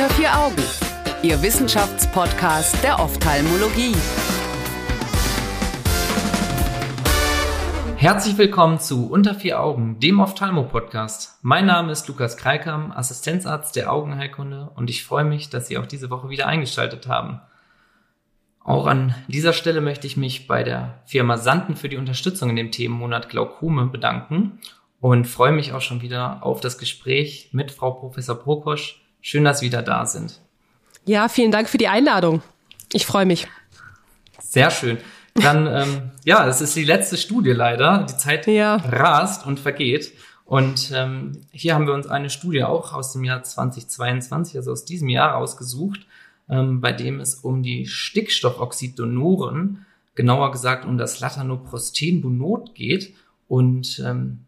Unter vier Augen, Ihr Wissenschaftspodcast der Ophthalmologie. Herzlich willkommen zu Unter vier Augen, dem Ophthalmo-Podcast. Mein Name ist Lukas Kreikam, Assistenzarzt der Augenheilkunde und ich freue mich, dass Sie auch diese Woche wieder eingeschaltet haben. Auch an dieser Stelle möchte ich mich bei der Firma Sanden für die Unterstützung in dem Themenmonat Glaukome bedanken und freue mich auch schon wieder auf das Gespräch mit Frau Professor Prokosch. Schön, dass Sie wieder da sind. Ja, vielen Dank für die Einladung. Ich freue mich. Sehr schön. Dann, ähm, ja, es ist die letzte Studie leider. Die Zeit ja. rast und vergeht. Und ähm, hier haben wir uns eine Studie auch aus dem Jahr 2022, also aus diesem Jahr ausgesucht, ähm, bei dem es um die Stickstoffoxiddonoren, genauer gesagt um das Latanoprostenbunot geht. Und ähm,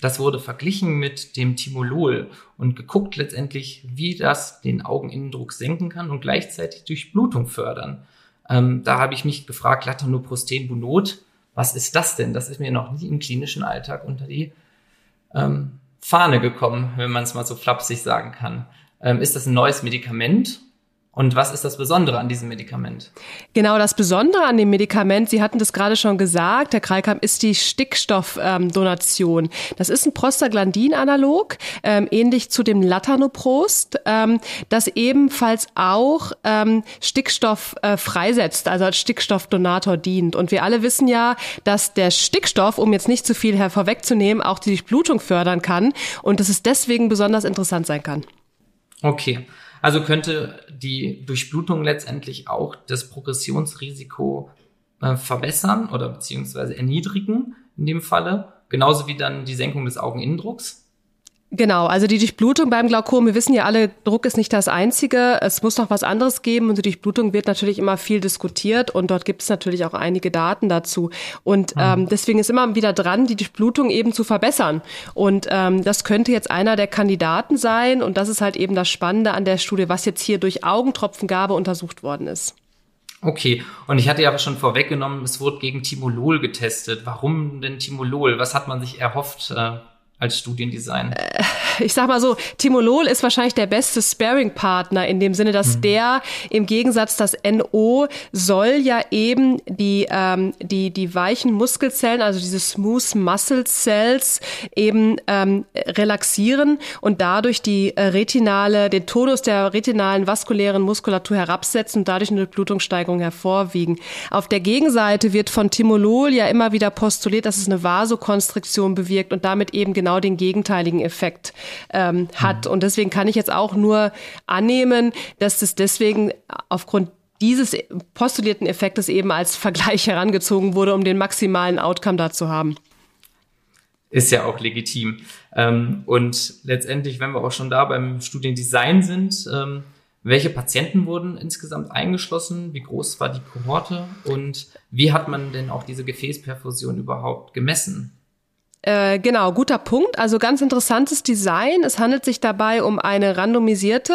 das wurde verglichen mit dem Timolol und geguckt letztendlich, wie das den Augeninnendruck senken kann und gleichzeitig Durchblutung fördern. Ähm, da habe ich mich gefragt, Latanoprosten Bunot, was ist das denn? Das ist mir noch nie im klinischen Alltag unter die ähm, Fahne gekommen, wenn man es mal so flapsig sagen kann. Ähm, ist das ein neues Medikament und was ist das Besondere an diesem Medikament? Genau, das Besondere an dem Medikament, Sie hatten das gerade schon gesagt, Herr Kreikam, ist die Stickstoffdonation. Ähm, das ist ein Prostaglandin-Analog, ähm, ähnlich zu dem Latanoprost, ähm, das ebenfalls auch ähm, Stickstoff äh, freisetzt, also als Stickstoffdonator dient. Und wir alle wissen ja, dass der Stickstoff, um jetzt nicht zu viel hervorwegzunehmen, auch die Durchblutung fördern kann und dass es deswegen besonders interessant sein kann. Okay. Also könnte die Durchblutung letztendlich auch das Progressionsrisiko äh, verbessern oder beziehungsweise erniedrigen in dem Falle, genauso wie dann die Senkung des Augeninnendrucks. Genau, also die Durchblutung beim Glaukom, wir wissen ja alle, Druck ist nicht das einzige, es muss noch was anderes geben und die Durchblutung wird natürlich immer viel diskutiert und dort gibt es natürlich auch einige Daten dazu. Und mhm. ähm, deswegen ist immer wieder dran, die Durchblutung eben zu verbessern. Und ähm, das könnte jetzt einer der Kandidaten sein und das ist halt eben das Spannende an der Studie, was jetzt hier durch Augentropfengabe untersucht worden ist. Okay, und ich hatte ja aber schon vorweggenommen, es wurde gegen Timolol getestet. Warum denn Timolol? Was hat man sich erhofft? Äh als Studiendesign? Äh, ich sag mal so, Timolol ist wahrscheinlich der beste Sparing-Partner in dem Sinne, dass mhm. der im Gegensatz das NO soll ja eben die, ähm, die, die weichen Muskelzellen, also diese Smooth Muscle Cells eben ähm, relaxieren und dadurch die äh, retinale, den Tonus der retinalen vaskulären Muskulatur herabsetzen und dadurch eine Blutungssteigerung hervorwiegen. Auf der Gegenseite wird von Timolol ja immer wieder postuliert, dass es eine Vasokonstriktion bewirkt und damit eben genau genau den gegenteiligen Effekt ähm, hat. Und deswegen kann ich jetzt auch nur annehmen, dass das deswegen aufgrund dieses postulierten Effektes eben als Vergleich herangezogen wurde, um den maximalen Outcome da zu haben. Ist ja auch legitim. Ähm, und letztendlich, wenn wir auch schon da beim Studiendesign sind, ähm, welche Patienten wurden insgesamt eingeschlossen? Wie groß war die Kohorte? Und wie hat man denn auch diese Gefäßperfusion überhaupt gemessen? Äh, genau, guter Punkt. Also ganz interessantes Design. Es handelt sich dabei um eine randomisierte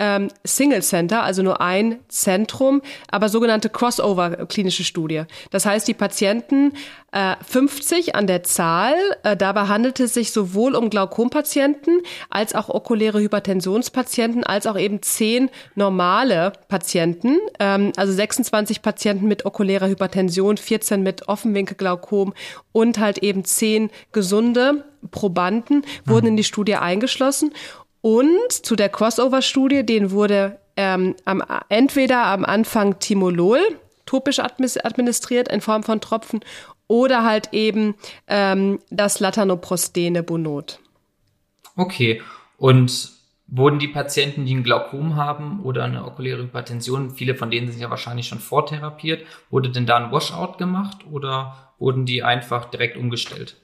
ähm, Single Center, also nur ein Zentrum, aber sogenannte Crossover-klinische Studie. Das heißt, die Patienten äh, 50 an der Zahl. Äh, dabei handelt es sich sowohl um Glaukompatienten als auch okuläre Hypertensionspatienten, als auch eben 10 normale Patienten. Ähm, also 26 Patienten mit okulärer Hypertension, 14 mit Offenwinkelglaukom und halt eben 10 gesunde Probanden wurden in die Studie eingeschlossen. Und zu der Crossover-Studie, den wurde ähm, am, entweder am Anfang Timolol topisch administriert in Form von Tropfen oder halt eben ähm, das Latanoprostene Bonot. Okay, und wurden die Patienten, die ein Glaukom haben oder eine okuläre Hypertension, viele von denen sind ja wahrscheinlich schon vortherapiert, wurde denn da ein Washout gemacht oder wurden die einfach direkt umgestellt?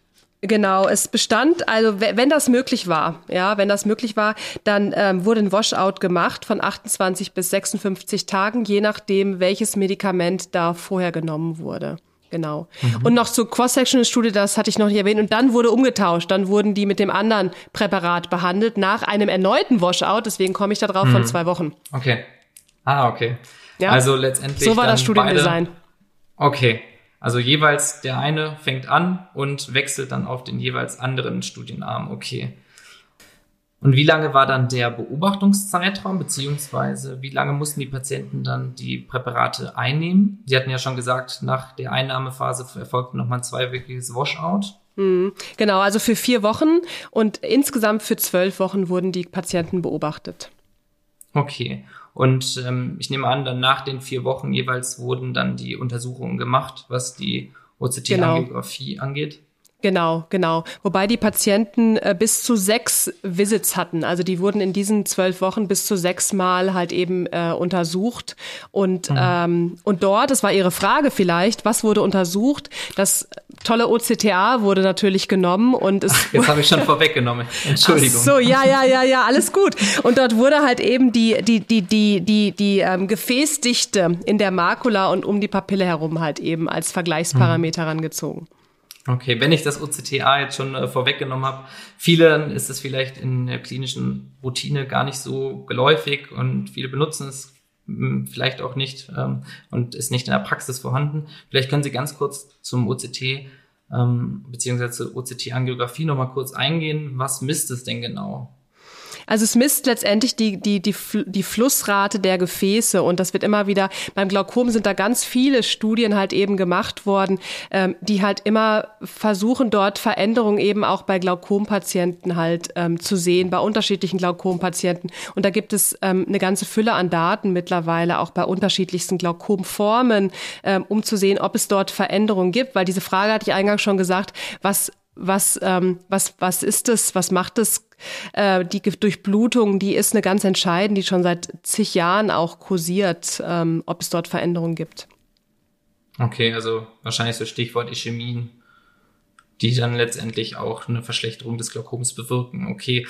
Genau, es bestand, also wenn das möglich war, ja, wenn das möglich war, dann ähm, wurde ein Washout gemacht von 28 bis 56 Tagen, je nachdem, welches Medikament da vorher genommen wurde. Genau. Mhm. Und noch zur Cross-Sectional-Studie, das hatte ich noch nicht erwähnt. Und dann wurde umgetauscht. Dann wurden die mit dem anderen Präparat behandelt nach einem erneuten Washout. Deswegen komme ich da drauf mhm. von zwei Wochen. Okay. Ah, okay. Ja. Also letztendlich. So war das Studiendesign. Beide, okay. Also jeweils der eine fängt an und wechselt dann auf den jeweils anderen Studienarm. Okay. Und wie lange war dann der Beobachtungszeitraum, beziehungsweise wie lange mussten die Patienten dann die Präparate einnehmen? Sie hatten ja schon gesagt, nach der Einnahmephase erfolgt nochmal ein zweiwöchiges Washout. Mhm. Genau, also für vier Wochen und insgesamt für zwölf Wochen wurden die Patienten beobachtet. Okay. Und ähm, ich nehme an, dann nach den vier Wochen jeweils wurden dann die Untersuchungen gemacht, was die OCT-Angiografie genau. angeht. Genau, genau. Wobei die Patienten äh, bis zu sechs Visits hatten. Also die wurden in diesen zwölf Wochen bis zu sechs Mal halt eben äh, untersucht. Und, mhm. ähm, und dort, das war Ihre Frage vielleicht, was wurde untersucht? Das tolle OCTA wurde natürlich genommen und es. Ach, jetzt habe ich schon vorweggenommen. Entschuldigung. Ach so, ja, ja, ja, ja, alles gut. Und dort wurde halt eben die, die, die, die, die, die ähm, Gefäßdichte in der Makula und um die Papille herum halt eben als Vergleichsparameter mhm. rangezogen. Okay, wenn ich das OCTA jetzt schon äh, vorweggenommen habe, vielen ist es vielleicht in der klinischen Routine gar nicht so geläufig und viele benutzen es hm, vielleicht auch nicht ähm, und ist nicht in der Praxis vorhanden. Vielleicht können Sie ganz kurz zum OCT ähm, beziehungsweise OCT-Angiografie nochmal kurz eingehen. Was misst es denn genau? Also es misst letztendlich die, die, die, die Flussrate der Gefäße und das wird immer wieder, beim Glaukom sind da ganz viele Studien halt eben gemacht worden, ähm, die halt immer versuchen, dort Veränderungen eben auch bei Glaukompatienten halt ähm, zu sehen, bei unterschiedlichen Glaukompatienten. Und da gibt es ähm, eine ganze Fülle an Daten mittlerweile, auch bei unterschiedlichsten Glaukomformen, ähm, um zu sehen, ob es dort Veränderungen gibt, weil diese Frage hatte ich eingangs schon gesagt, was was, ähm, was, was ist das, was macht das? Äh, die Durchblutung, die ist eine ganz entscheidend, die schon seit zig Jahren auch kursiert, ähm, ob es dort Veränderungen gibt. Okay, also wahrscheinlich so Stichwort Ischämien, die dann letztendlich auch eine Verschlechterung des Glaukoms bewirken. Okay,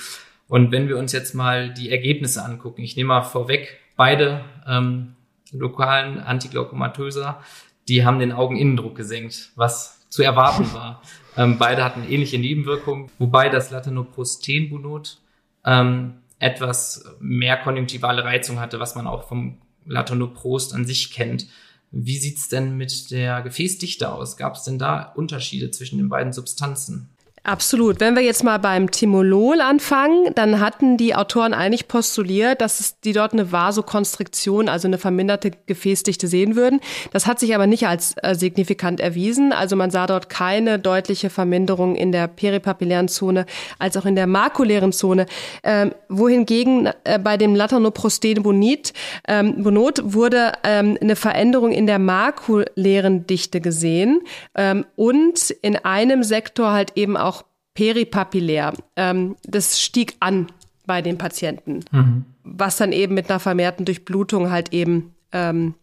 und wenn wir uns jetzt mal die Ergebnisse angucken, ich nehme mal vorweg, beide ähm, lokalen Antiglaukomatöser, die haben den Augeninnendruck gesenkt, was zu erwarten war. Ähm, beide hatten ähnliche Nebenwirkungen, wobei das Latanoprostenbunot ähm, etwas mehr konjunktivale Reizung hatte, was man auch vom Latanoprost an sich kennt. Wie sieht's denn mit der Gefäßdichte aus? Gab es denn da Unterschiede zwischen den beiden Substanzen? Absolut. Wenn wir jetzt mal beim Timolol anfangen, dann hatten die Autoren eigentlich postuliert, dass es, die dort eine Vasokonstriktion, also eine verminderte Gefäßdichte sehen würden. Das hat sich aber nicht als äh, signifikant erwiesen. Also man sah dort keine deutliche Verminderung in der peripapillären Zone als auch in der makulären Zone. Ähm, wohingegen äh, bei dem Latanoprostenbonit ähm, Bonot wurde ähm, eine Veränderung in der makulären Dichte gesehen ähm, und in einem Sektor halt eben auch peripapillär. Ähm, das stieg an bei den Patienten, mhm. was dann eben mit einer vermehrten Durchblutung halt eben ähm,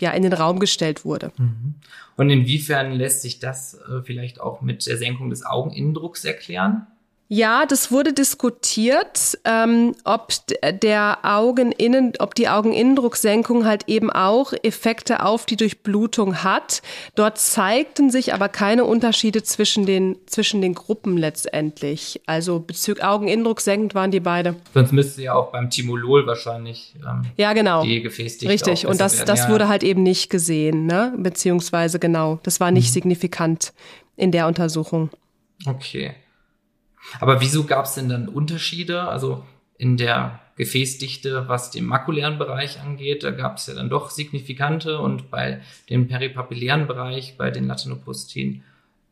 ja in den Raum gestellt wurde. Mhm. Und inwiefern lässt sich das äh, vielleicht auch mit der Senkung des Augeninnendrucks erklären? Ja, das wurde diskutiert, ähm, ob der Augeninnen, ob die Augeninnendrucksenkung halt eben auch Effekte auf die Durchblutung hat. Dort zeigten sich aber keine Unterschiede zwischen den zwischen den Gruppen letztendlich. Also bezüglich Augeninnendruck senkend waren die beide. Sonst müsste ja auch beim Timolol wahrscheinlich ähm, ja genau die Gefäßdichte richtig. Und das das ja. wurde halt eben nicht gesehen, ne? Beziehungsweise genau, das war nicht mhm. signifikant in der Untersuchung. Okay. Aber wieso gab es denn dann Unterschiede? Also in der Gefäßdichte, was den makulären Bereich angeht, da gab es ja dann doch signifikante und bei dem peripapillären Bereich, bei den Latanoprosten,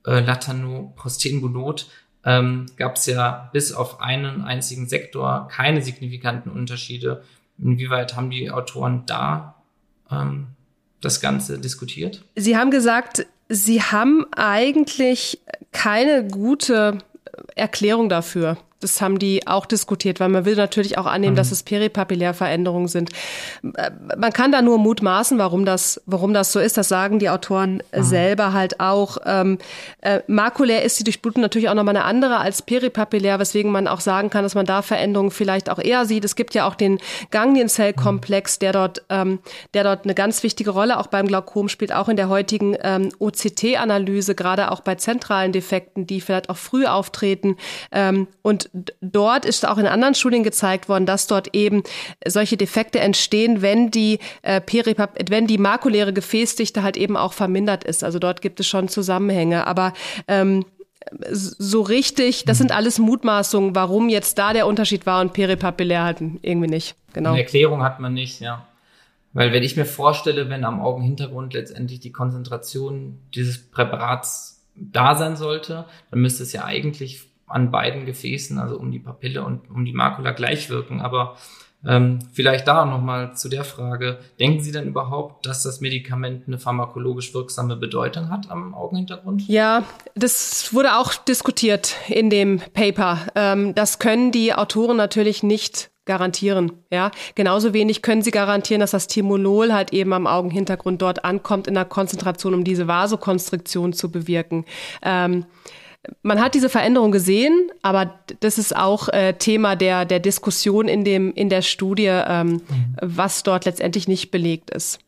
äh, Latanoprostenbunot, ähm, gab es ja bis auf einen einzigen Sektor keine signifikanten Unterschiede. Inwieweit haben die Autoren da ähm, das Ganze diskutiert? Sie haben gesagt, sie haben eigentlich keine gute Erklärung dafür. Das haben die auch diskutiert, weil man will natürlich auch annehmen, mhm. dass es Peripapillärveränderungen sind. Äh, man kann da nur mutmaßen, warum das, warum das so ist. Das sagen die Autoren mhm. selber halt auch. Ähm, äh, makulär ist die Durchblutung natürlich auch nochmal eine andere als peripapillär, weswegen man auch sagen kann, dass man da Veränderungen vielleicht auch eher sieht. Es gibt ja auch den Ganglienzellkomplex, der dort, ähm, der dort eine ganz wichtige Rolle auch beim Glaukom spielt, auch in der heutigen ähm, OCT-Analyse, gerade auch bei zentralen Defekten, die vielleicht auch früh auftreten. Ähm, und dort ist auch in anderen Studien gezeigt worden, dass dort eben solche Defekte entstehen, wenn die äh, Peripap wenn die makuläre Gefäßdichte halt eben auch vermindert ist. Also dort gibt es schon Zusammenhänge. Aber ähm, so richtig, das sind alles Mutmaßungen, warum jetzt da der Unterschied war und peripapillär hatten irgendwie nicht. Genau. Eine Erklärung hat man nicht, ja. Weil wenn ich mir vorstelle, wenn am Augenhintergrund letztendlich die Konzentration dieses Präparats da sein sollte, dann müsste es ja eigentlich an beiden Gefäßen, also um die Papille und um die Makula gleich wirken. Aber ähm, vielleicht da nochmal zu der Frage, denken Sie denn überhaupt, dass das Medikament eine pharmakologisch wirksame Bedeutung hat am Augenhintergrund? Ja, das wurde auch diskutiert in dem Paper. Ähm, das können die Autoren natürlich nicht garantieren. Ja, genauso wenig können sie garantieren, dass das Timolol halt eben am Augenhintergrund dort ankommt in der Konzentration, um diese Vasokonstriktion zu bewirken. Ähm, man hat diese Veränderung gesehen, aber das ist auch äh, Thema der, der Diskussion in, dem, in der Studie, ähm, mhm. was dort letztendlich nicht belegt ist.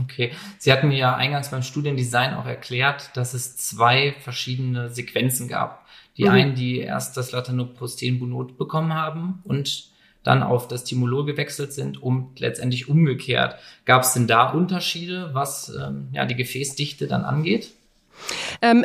Okay. Sie hatten mir ja eingangs beim Studiendesign auch erklärt, dass es zwei verschiedene Sequenzen gab. Die mhm. einen, die erst das Latanoprostenbunot bekommen haben und dann auf das Timolol gewechselt sind, um letztendlich umgekehrt. Gab es denn da Unterschiede, was ähm, ja, die Gefäßdichte dann angeht? Ähm,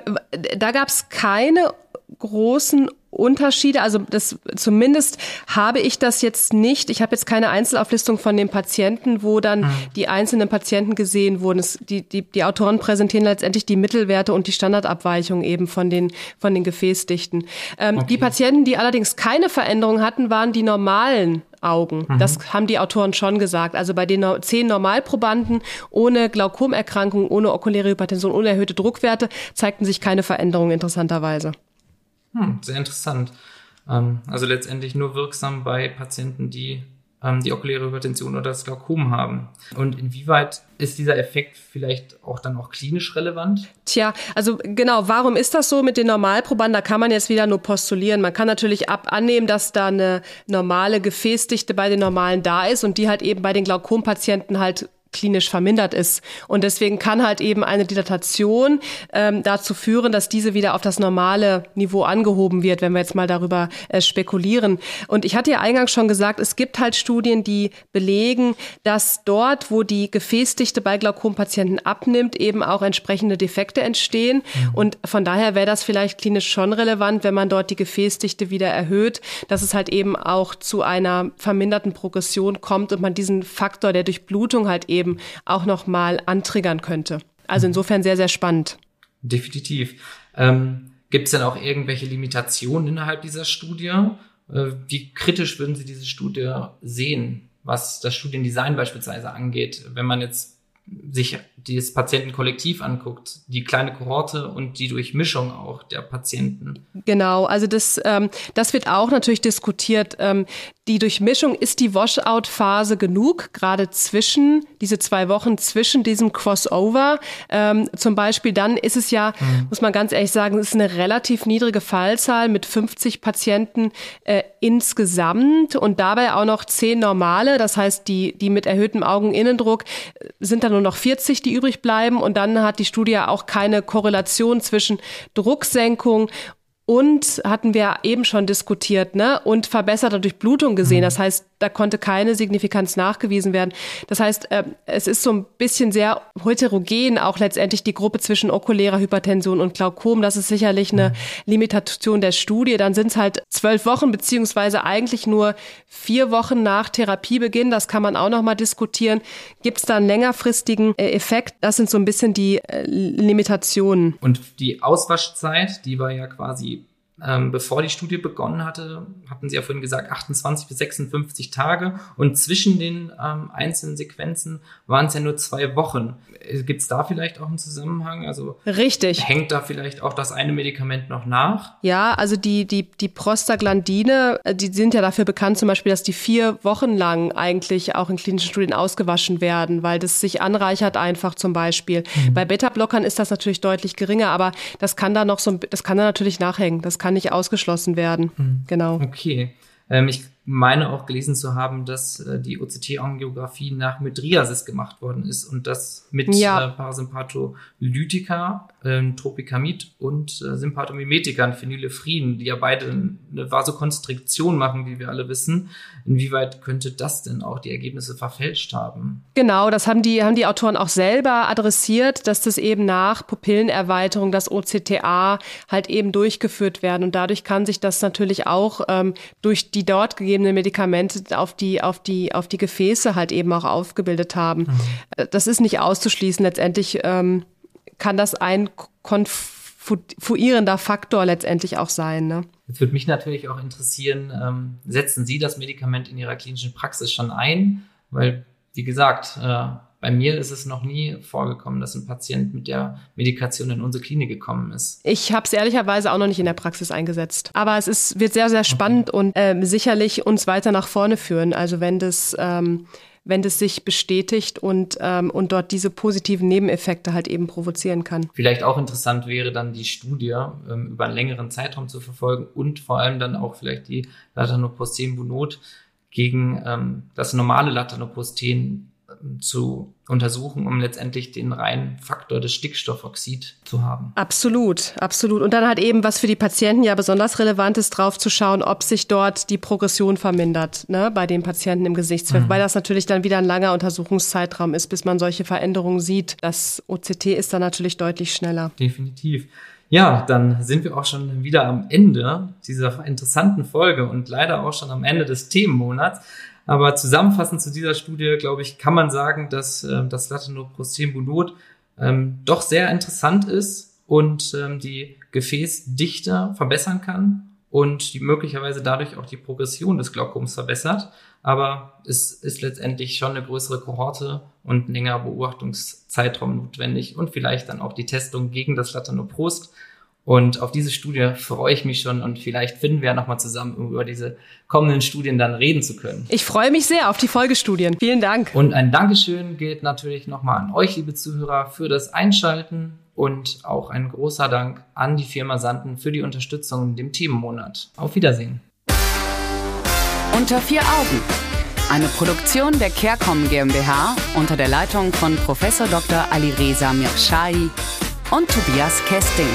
da gab es keine großen Unterschiede. Also das zumindest habe ich das jetzt nicht. Ich habe jetzt keine Einzelauflistung von den Patienten, wo dann mhm. die einzelnen Patienten gesehen wurden. Es, die, die, die Autoren präsentieren letztendlich die Mittelwerte und die Standardabweichung eben von den, von den Gefäßdichten. Ähm, okay. Die Patienten, die allerdings keine Veränderung hatten, waren die normalen Augen. Mhm. Das haben die Autoren schon gesagt. Also bei den zehn Normalprobanden ohne Glaukomerkrankung, ohne okuläre Hypertension, ohne erhöhte Druckwerte zeigten sich keine Veränderungen interessanterweise. Hm, sehr interessant. Ähm, also letztendlich nur wirksam bei Patienten, die die okuläre Hypertension oder das Glaukom haben. Und inwieweit ist dieser Effekt vielleicht auch dann auch klinisch relevant? Tja, also genau, warum ist das so mit den Normalprobanden? Da kann man jetzt wieder nur postulieren. Man kann natürlich ab annehmen, dass da eine normale Gefäßdichte bei den Normalen da ist und die halt eben bei den Glaukompatienten halt klinisch vermindert ist. Und deswegen kann halt eben eine Dilatation ähm, dazu führen, dass diese wieder auf das normale Niveau angehoben wird, wenn wir jetzt mal darüber äh, spekulieren. Und ich hatte ja eingangs schon gesagt, es gibt halt Studien, die belegen, dass dort, wo die Gefäßdichte bei Glaukompatienten abnimmt, eben auch entsprechende Defekte entstehen. Mhm. Und von daher wäre das vielleicht klinisch schon relevant, wenn man dort die Gefäßdichte wieder erhöht, dass es halt eben auch zu einer verminderten Progression kommt und man diesen Faktor der Durchblutung halt eben eben auch nochmal antriggern könnte. Also insofern sehr, sehr spannend. Definitiv. Ähm, Gibt es denn auch irgendwelche Limitationen innerhalb dieser Studie? Äh, wie kritisch würden Sie diese Studie sehen, was das Studiendesign beispielsweise angeht, wenn man jetzt sich das Patientenkollektiv anguckt, die kleine Kohorte und die Durchmischung auch der Patienten. Genau, also das, ähm, das wird auch natürlich diskutiert. Ähm, die Durchmischung, ist die Washout-Phase genug, gerade zwischen, diese zwei Wochen zwischen diesem Crossover ähm, zum Beispiel, dann ist es ja, mhm. muss man ganz ehrlich sagen, es ist eine relativ niedrige Fallzahl mit 50 Patienten äh, insgesamt und dabei auch noch zehn normale, das heißt, die, die mit erhöhtem Augeninnendruck äh, sind dann nur noch 40, die übrig bleiben und dann hat die Studie auch keine Korrelation zwischen Drucksenkung und hatten wir eben schon diskutiert, ne? Und verbesserte Durchblutung gesehen. Mhm. Das heißt, da konnte keine Signifikanz nachgewiesen werden. Das heißt, äh, es ist so ein bisschen sehr heterogen auch letztendlich die Gruppe zwischen okulärer Hypertension und Glaukom. Das ist sicherlich eine mhm. Limitation der Studie. Dann sind es halt zwölf Wochen beziehungsweise eigentlich nur vier Wochen nach Therapiebeginn. Das kann man auch noch mal diskutieren. Gibt es da einen längerfristigen äh, Effekt? Das sind so ein bisschen die äh, Limitationen. Und die Auswaschzeit, die war ja quasi ähm, bevor die Studie begonnen hatte, hatten Sie ja vorhin gesagt, 28 bis 56 Tage. Und zwischen den ähm, einzelnen Sequenzen waren es ja nur zwei Wochen. Äh, Gibt es da vielleicht auch einen Zusammenhang? Also Richtig. Hängt da vielleicht auch das eine Medikament noch nach? Ja, also die, die, die Prostaglandine, äh, die sind ja dafür bekannt zum Beispiel, dass die vier Wochen lang eigentlich auch in klinischen Studien ausgewaschen werden, weil das sich anreichert einfach zum Beispiel. Mhm. Bei Beta-Blockern ist das natürlich deutlich geringer, aber das kann da noch so, das kann da natürlich nachhängen. Das kann nicht ausgeschlossen werden. Mhm. Genau. Okay. Ähm, ich meine auch gelesen zu haben, dass äh, die OCT-Angiografie nach Mydriasis gemacht worden ist und das mit ja. äh, Parasympatholytika, äh, Tropicamid und äh, Sympathomimetikern, Phenylephrine, die ja beide eine Vasokonstriktion machen, wie wir alle wissen. Inwieweit könnte das denn auch die Ergebnisse verfälscht haben? Genau, das haben die, haben die Autoren auch selber adressiert, dass das eben nach Pupillenerweiterung, das OCTA halt eben durchgeführt werden und dadurch kann sich das natürlich auch ähm, durch die dort gegebenen Medikamente auf die, auf die, auf die Gefäße halt eben auch aufgebildet haben. Mhm. Äh, das ist nicht auszuschließen. Letztendlich ähm, kann das ein konfuierender Faktor letztendlich auch sein. Ne? Jetzt würde mich natürlich auch interessieren, ähm, setzen Sie das Medikament in Ihrer klinischen Praxis schon ein? Weil, wie gesagt, äh, bei mir ist es noch nie vorgekommen, dass ein Patient mit der Medikation in unsere Klinik gekommen ist. Ich habe es ehrlicherweise auch noch nicht in der Praxis eingesetzt. Aber es ist, wird sehr, sehr spannend okay. und ähm, sicherlich uns weiter nach vorne führen. Also wenn das, ähm, wenn das sich bestätigt und, ähm, und dort diese positiven Nebeneffekte halt eben provozieren kann. Vielleicht auch interessant wäre dann die Studie ähm, über einen längeren Zeitraum zu verfolgen und vor allem dann auch vielleicht die Latanoprosten-Bunot gegen ähm, das normale Latanoprosten zu untersuchen, um letztendlich den reinen Faktor des Stickstoffoxid zu haben. Absolut, absolut. Und dann halt eben, was für die Patienten ja besonders relevant ist, drauf zu schauen, ob sich dort die Progression vermindert, ne, bei den Patienten im Gesichtsfeld, mhm. weil das natürlich dann wieder ein langer Untersuchungszeitraum ist, bis man solche Veränderungen sieht. Das OCT ist dann natürlich deutlich schneller. Definitiv. Ja, dann sind wir auch schon wieder am Ende dieser interessanten Folge und leider auch schon am Ende des Themenmonats. Aber zusammenfassend zu dieser Studie, glaube ich, kann man sagen, dass äh, das Latanoprostenbunot ähm, doch sehr interessant ist und ähm, die Gefäßdichte verbessern kann und die möglicherweise dadurch auch die Progression des Glaukoms verbessert. Aber es ist letztendlich schon eine größere Kohorte und ein längerer Beobachtungszeitraum notwendig und vielleicht dann auch die Testung gegen das Latanoprost. Und auf diese Studie freue ich mich schon und vielleicht finden wir ja nochmal zusammen, um über diese kommenden Studien dann reden zu können. Ich freue mich sehr auf die Folgestudien. Vielen Dank. Und ein Dankeschön gilt natürlich nochmal an euch, liebe Zuhörer, für das Einschalten und auch ein großer Dank an die Firma Sanden für die Unterstützung in dem Themenmonat. Auf Wiedersehen. Unter vier Augen. Eine Produktion der CareCom GmbH unter der Leitung von Prof. Dr. Alireza Mirshahi und Tobias Kesting.